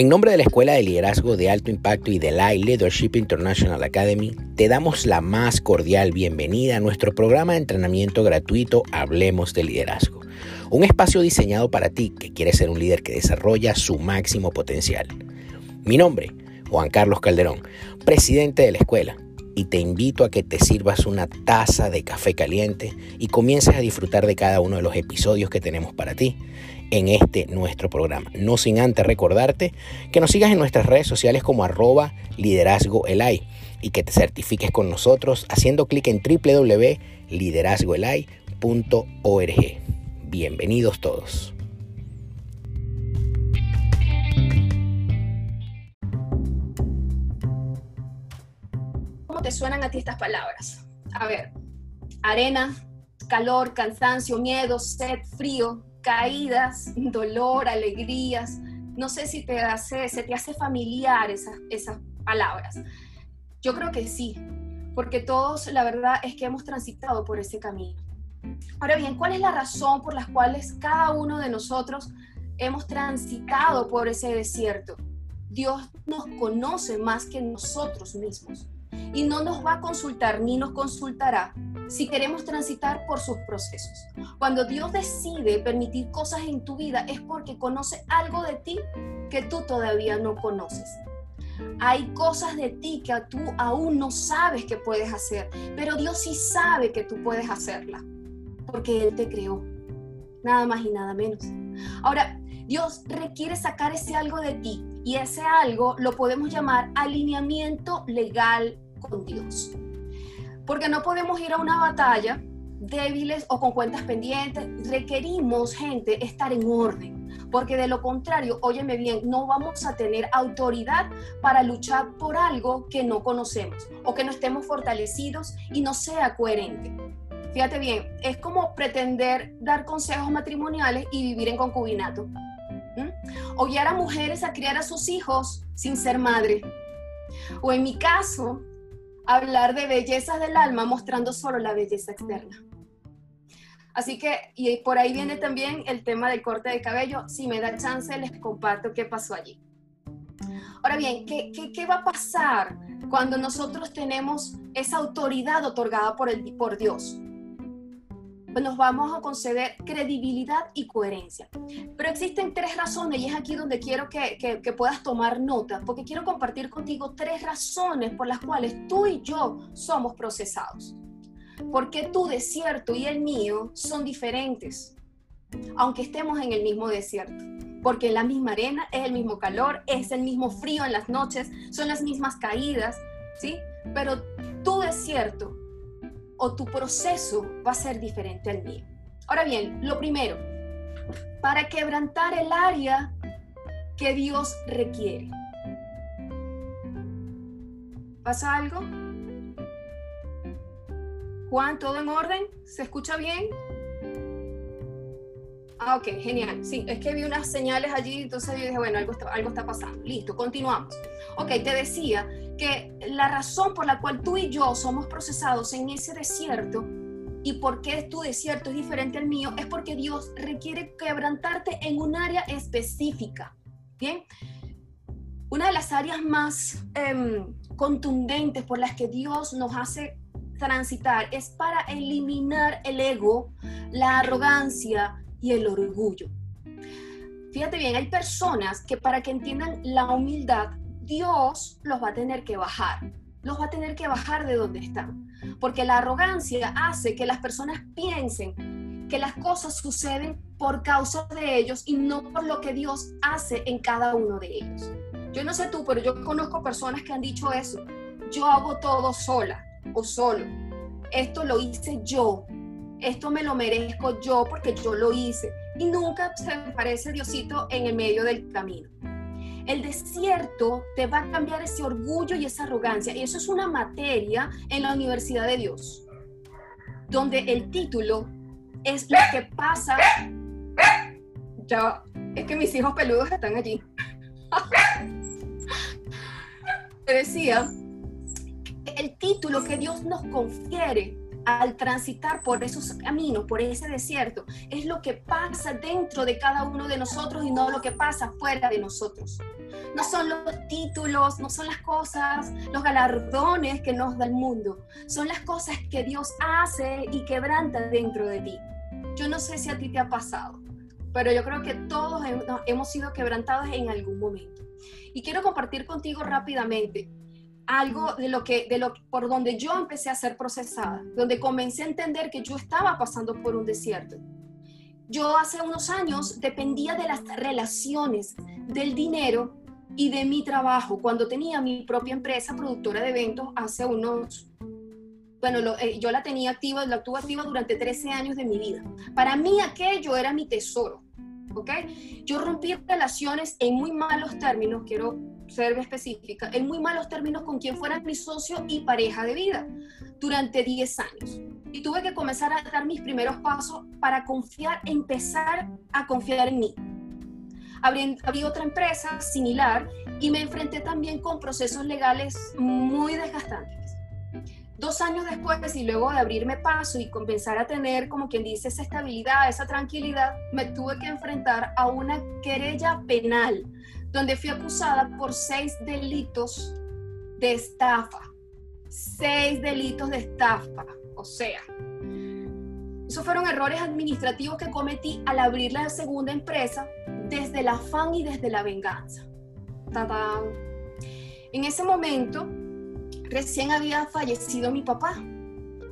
En nombre de la Escuela de Liderazgo de Alto Impacto y de la Leadership International Academy, te damos la más cordial bienvenida a nuestro programa de entrenamiento gratuito Hablemos de Liderazgo, un espacio diseñado para ti que quieres ser un líder que desarrolla su máximo potencial. Mi nombre, Juan Carlos Calderón, presidente de la escuela, y te invito a que te sirvas una taza de café caliente y comiences a disfrutar de cada uno de los episodios que tenemos para ti en este nuestro programa. No sin antes recordarte que nos sigas en nuestras redes sociales como arroba liderazgo y que te certifiques con nosotros haciendo clic en www.liderazgoelay.org. Bienvenidos todos. Te suenan a ti estas palabras? A ver, arena, calor, cansancio, miedo, sed, frío, caídas, dolor, alegrías. No sé si te hace, se te hace familiar esas, esas palabras. Yo creo que sí, porque todos la verdad es que hemos transitado por ese camino. Ahora bien, ¿cuál es la razón por la cual cada uno de nosotros hemos transitado por ese desierto? Dios nos conoce más que nosotros mismos y no nos va a consultar ni nos consultará si queremos transitar por sus procesos. Cuando Dios decide permitir cosas en tu vida es porque conoce algo de ti que tú todavía no conoces. Hay cosas de ti que tú aún no sabes que puedes hacer, pero Dios sí sabe que tú puedes hacerla, porque Él te creó, nada más y nada menos. Ahora, Dios requiere sacar ese algo de ti y ese algo lo podemos llamar alineamiento legal con Dios. Porque no podemos ir a una batalla débiles o con cuentas pendientes. Requerimos, gente, estar en orden. Porque de lo contrario, óyeme bien, no vamos a tener autoridad para luchar por algo que no conocemos o que no estemos fortalecidos y no sea coherente. Fíjate bien, es como pretender dar consejos matrimoniales y vivir en concubinato. O guiar a mujeres a criar a sus hijos sin ser madre. O en mi caso, hablar de bellezas del alma mostrando solo la belleza externa. Así que, y por ahí viene también el tema del corte de cabello. Si me da chance, les comparto qué pasó allí. Ahora bien, ¿qué, qué, va a pasar cuando nosotros tenemos esa autoridad otorgada por, el, por Dios? Nos vamos a conceder credibilidad y coherencia. Pero existen tres razones y es aquí donde quiero que, que, puedas tomar nota, porque quiero compartir contigo tres razones por las cuales tú y yo somos procesados. Porque tu desierto y el mío son diferentes, aunque estemos en el mismo desierto. Porque la misma arena es el mismo calor, es el mismo frío en las noches, son las mismas caídas, ¿sí? Pero tu desierto o tu proceso va a ser diferente al mío. Ahora bien, lo primero, para quebrantar el área que Dios requiere. ¿Pasa algo? Juan, ¿todo en orden? ¿Se escucha bien? Ah, ok, genial. Sí, es que vi unas señales allí, entonces yo dije, bueno, algo está, algo está pasando. Listo, continuamos. Ok, te decía que la razón por la cual tú y yo somos procesados en ese desierto y por qué tu desierto es diferente al mío es porque Dios requiere quebrantarte en un área específica. Bien, una de las áreas más em, contundentes por las que Dios nos hace transitar es para eliminar el ego, la arrogancia, y el orgullo. Fíjate bien, hay personas que para que entiendan la humildad, Dios los va a tener que bajar, los va a tener que bajar de donde están, porque la arrogancia hace que las personas piensen que las cosas suceden por causa de ellos y no por lo que Dios hace en cada uno de ellos. Yo no sé tú, pero yo conozco personas que han dicho eso. Yo hago todo sola o solo. Esto lo hice yo esto me lo merezco yo porque yo lo hice. Y nunca se me parece Diosito en el medio del camino. El desierto te va a cambiar ese orgullo y esa arrogancia. Y eso es una materia en la Universidad de Dios, donde el título es lo que pasa. Ya, es que mis hijos peludos están allí. Te decía, el título que Dios nos confiere al transitar por esos caminos, por ese desierto, es lo que pasa dentro de cada uno de nosotros y no lo que pasa fuera de nosotros. No son los títulos, no son las cosas, los galardones que nos da el mundo, son las cosas que Dios hace y quebranta dentro de ti. Yo no sé si a ti te ha pasado, pero yo creo que todos hemos sido quebrantados en algún momento. Y quiero compartir contigo rápidamente algo de lo que, de lo, por donde yo empecé a ser procesada, donde comencé a entender que yo estaba pasando por un desierto. Yo hace unos años dependía de las relaciones, del dinero y de mi trabajo. Cuando tenía mi propia empresa productora de eventos hace unos, bueno, eh, yo la tenía activa, la tuve activa durante 13 años de mi vida. Para mí aquello era mi tesoro, ¿ok? Yo rompí relaciones en muy malos términos, quiero ser específica, en muy malos términos con quien fuera mi socio y pareja de vida durante 10 años. Y tuve que comenzar a dar mis primeros pasos para confiar, empezar a confiar en mí. Abrí, abrí otra empresa similar y me enfrenté también con procesos legales muy desgastantes. Dos años después y luego de abrirme paso y comenzar a tener, como quien dice, esa estabilidad, esa tranquilidad, me tuve que enfrentar a una querella penal donde fui acusada por seis delitos de estafa. Seis delitos de estafa. O sea, esos fueron errores administrativos que cometí al abrir la segunda empresa desde el afán y desde la venganza. En ese momento, recién había fallecido mi papá.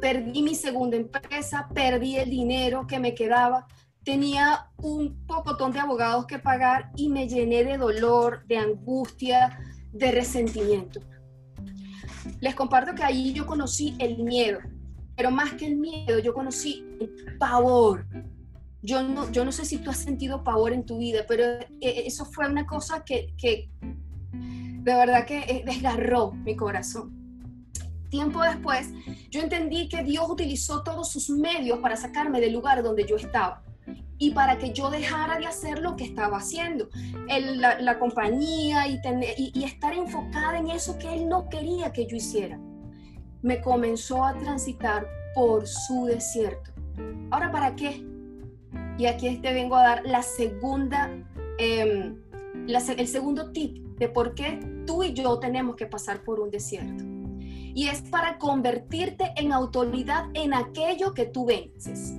Perdí mi segunda empresa, perdí el dinero que me quedaba tenía un pocotón de abogados que pagar y me llené de dolor, de angustia, de resentimiento. Les comparto que ahí yo conocí el miedo, pero más que el miedo, yo conocí el pavor. Yo no, yo no sé si tú has sentido pavor en tu vida, pero eh, eso fue una cosa que, que de verdad que eh, desgarró mi corazón. Tiempo después, yo entendí que Dios utilizó todos sus medios para sacarme del lugar donde yo estaba y para que yo dejara de hacer lo que estaba haciendo, la, compañía y, y, estar enfocada en eso que él no quería que yo hiciera. Me comenzó a transitar por su desierto. Ahora, ¿para qué? Y aquí te vengo a dar la segunda, em, el segundo tip de por qué tú y yo tenemos que pasar por un desierto. Y es para convertirte en autoridad en aquello que tú vences.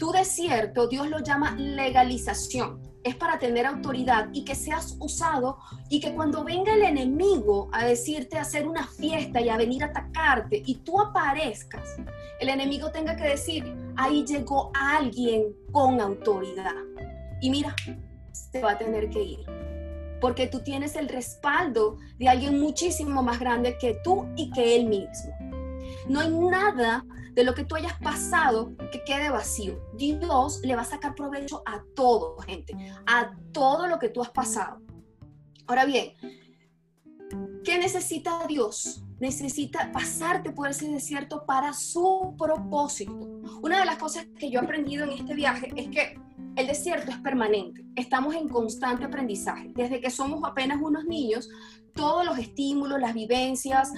Tu desierto, Dios lo llama legalización. Es para tener autoridad y que seas usado y que cuando venga el enemigo a decirte a hacer una fiesta y a venir a atacarte y tú aparezcas, el enemigo tenga que decir, ahí llegó alguien con autoridad. Y mira, se va a tener que ir porque tú tienes el respaldo de alguien muchísimo más grande que tú y que él mismo. No hay nada de lo que tú hayas pasado que quede vacío. Dios le va a sacar provecho a todo, gente, a todo lo que tú has pasado. Ahora bien, ¿qué necesita Dios? Necesita pasarte por ese desierto para su propósito. Una de las cosas que yo he aprendido en este viaje es que el desierto es permanente. Estamos en constante aprendizaje. Desde que somos apenas unos niños, todos los estímulos, las vivencias,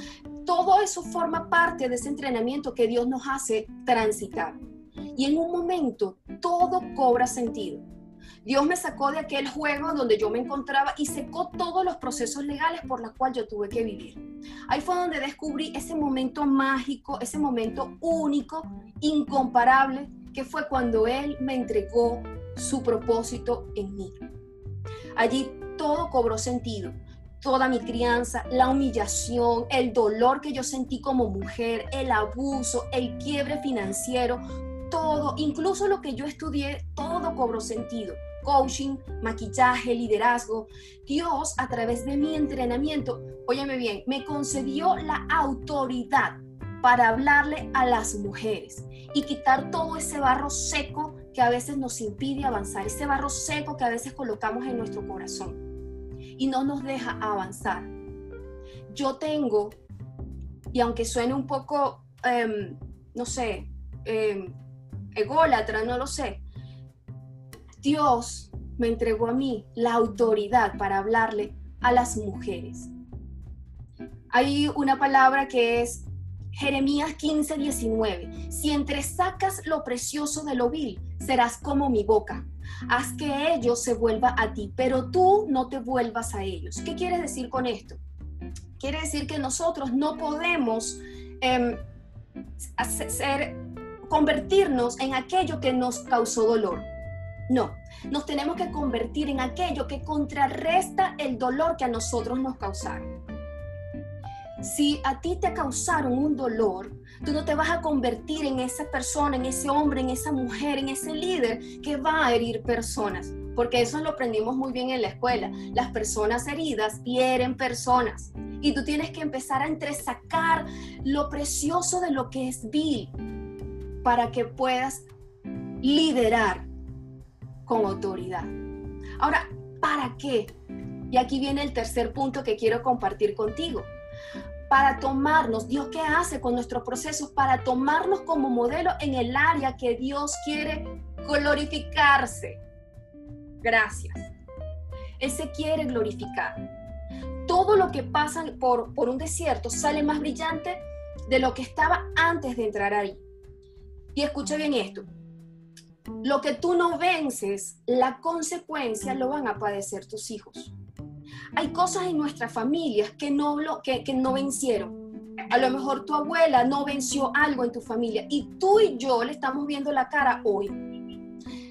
todo eso forma parte de ese entrenamiento que Dios nos hace transitar. Y en un momento todo cobra sentido. Dios me sacó de aquel juego donde yo me encontraba y secó todos los procesos legales por los cuales yo tuve que vivir. Ahí fue donde descubrí ese momento mágico, ese momento único, incomparable, que fue cuando Él me entregó su propósito en mí. Allí todo cobró sentido toda mi crianza, la humillación, el dolor que yo sentí como mujer, el abuso, el quiebre financiero, todo, incluso lo que yo estudié, todo cobró sentido. Coaching, maquillaje, liderazgo. Dios, a través de mi entrenamiento, óyeme bien, me concedió la autoridad para hablarle a las mujeres y quitar todo ese barro seco que a veces nos impide avanzar, ese barro seco que a veces colocamos en nuestro corazón y no nos deja avanzar. Yo tengo, y aunque suene un poco, em, no sé, eh, ególatra, no lo sé, Dios me entregó a mí la autoridad para hablarle a las mujeres. Hay una palabra que es Jeremías 15, 19. Si entresacas lo precioso de lo vil, serás como mi boca. Haz que ellos se vuelvan a ti, pero tú no te vuelvas a ellos. ¿Qué quiere decir con esto? Quiere decir que nosotros no podemos em, hacer, convertirnos en aquello que nos causó dolor. No, nos tenemos que convertir en aquello que contrarresta el dolor que a nosotros nos causaron. Si a ti te causaron un dolor, tú no te vas a convertir en esa persona, en ese hombre, en esa mujer, en ese líder que va a herir personas, porque eso lo aprendimos muy bien en la escuela. Las personas heridas hieren personas y tú tienes que empezar a entresacar lo precioso de lo que es vil para que puedas liderar con autoridad. Ahora, ¿para qué? Y aquí viene el tercer punto que quiero compartir contigo. Para tomarnos, Dios qué hace con nuestros procesos, para tomarnos como modelo en el área que Dios quiere glorificarse. Gracias. Él se quiere glorificar. Todo lo que pasa por, por un desierto sale más brillante de lo que estaba antes de entrar ahí. Y escucha bien esto, lo que tú no vences, la consecuencia lo van a padecer tus hijos. Hay cosas en nuestras familias que no, que, que no vencieron. A lo mejor tu abuela no venció algo en tu familia y tú y yo le estamos viendo la cara hoy.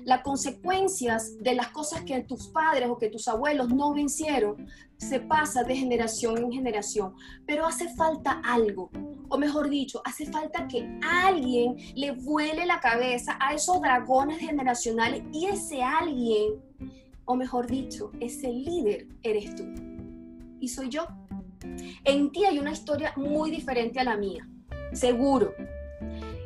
Las consecuencias de las cosas que tus padres o que tus abuelos no vencieron se pasa de generación en generación, pero hace falta algo o mejor dicho, hace falta que alguien le vuele la cabeza a esos dragones generacionales y ese alguien, o mejor dicho, ese líder eres tú. Y soy yo. En ti hay una historia muy diferente a la mía, seguro.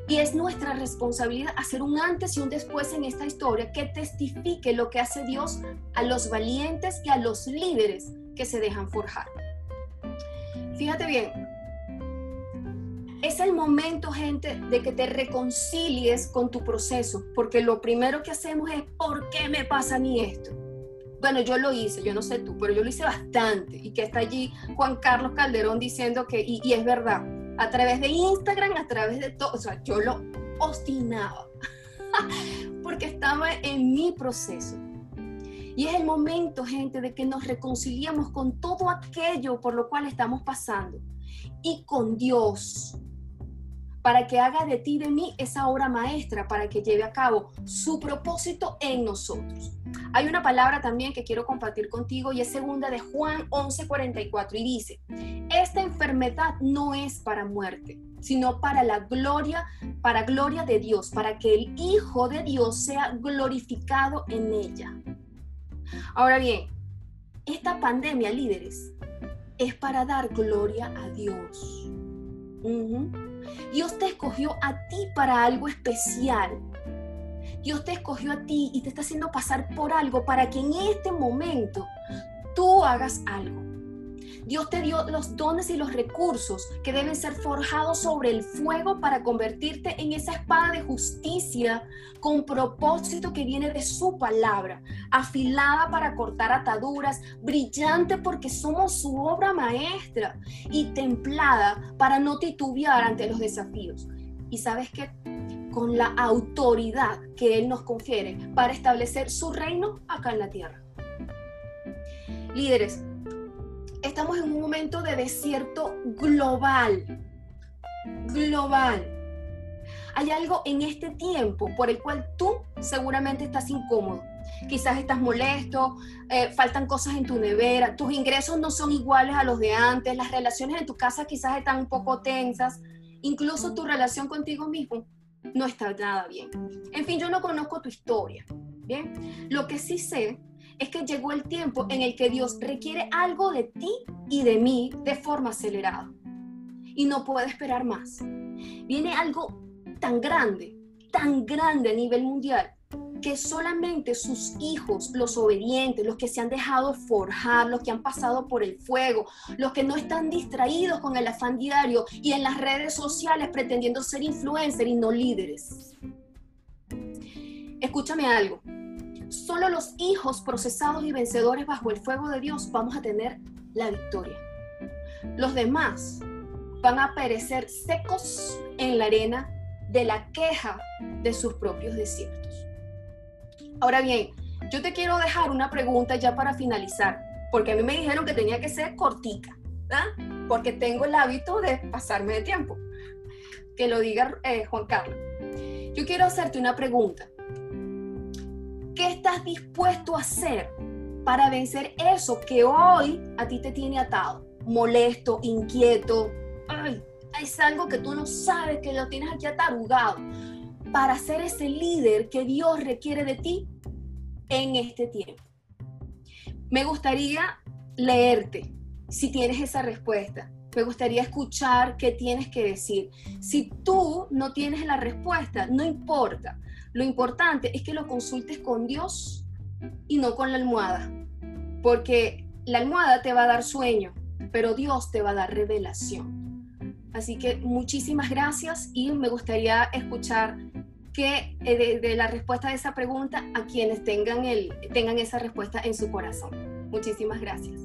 Y es nuestra responsabilidad hacer un antes y un después en esta historia que testifique lo que hace Dios a los valientes y a los líderes que se dejan forjar. Fíjate bien, es el momento, gente, de que te reconcilies con tu proceso, porque lo primero que hacemos es, ¿por qué me pasa a mí esto? Bueno, yo lo hice, yo no sé tú, pero yo lo hice bastante y que está allí Juan Carlos Calderón diciendo que, y, es verdad, a través de Instagram, a través de todo, o sea, yo lo obstinaba, porque estaba en mi proceso. Y es el momento, gente, de que nos reconciliemos con todo aquello por lo cual estamos pasando y con Dios para que haga de ti y de mí esa obra maestra, para que lleve a cabo su propósito en nosotros. Hay una palabra también que quiero compartir contigo y es segunda de Juan 11:44 y dice, esta enfermedad no es para muerte, sino para la gloria, para gloria de Dios, para que el Hijo de Dios sea glorificado en ella. Ahora bien, esta pandemia, líderes, es para dar gloria a Dios. Dios te escogió a ti para algo especial. Dios te escogió a ti y te está haciendo pasar por algo para que en este momento tú hagas algo. Dios te dio los dones y los recursos que deben ser forjados sobre el fuego para convertirte en esa espada de justicia con propósito que viene de su palabra, afilada para cortar ataduras, brillante porque somos su obra maestra y templada para no titubear ante los desafíos. Y sabes que con la autoridad que Él nos confiere para establecer su reino acá en la tierra. Líderes, estamos en un momento de desierto global. Global. Hay algo en este tiempo por el cual tú seguramente estás incómodo. Quizás estás molesto, eh, faltan cosas en tu nevera, tus ingresos no son iguales a los de antes, las relaciones en tu casa quizás están un poco tensas, incluso tu relación contigo mismo no está nada bien. En fin, yo no conozco tu historia. Bien, lo que sí sé es que llegó el tiempo en el que Dios requiere algo de ti y de mí de forma acelerada. Y no puede esperar más. Viene algo tan grande, tan grande a nivel mundial, que solamente sus hijos, los obedientes, los que se han dejado forjar, los que han pasado por el fuego, los que no están distraídos con el afán diario y en las redes sociales pretendiendo ser influencers y no líderes. Escúchame algo, Solo los hijos procesados y vencedores bajo el fuego de Dios vamos a tener la victoria. Los demás van a perecer secos en la arena de la queja de sus propios desiertos. Ahora bien, yo te quiero dejar una pregunta ya para finalizar, porque a mí me dijeron que tenía que ser cortica, porque tengo el hábito de pasarme de tiempo. Que lo diga eh, Juan Carlos. Yo quiero hacerte una pregunta. ¿Qué estás dispuesto a hacer para vencer eso que hoy a ti te tiene atado? Molesto, inquieto. Ay, es algo que tú no sabes que lo tienes aquí atarugado. Para ser ese líder que Dios requiere de ti en este tiempo. Me gustaría leerte si tienes esa respuesta. Me gustaría escuchar qué tienes que decir. Si tú no tienes la respuesta, no importa. Lo importante es que lo consultes con Dios y no con la almohada. Porque la almohada te va a dar sueño, pero Dios te va a dar revelación. Así que muchísimas gracias y me gustaría escuchar que eh, de, la respuesta de esa pregunta a quienes tengan, el, tengan esa respuesta en su corazón. Muchísimas gracias.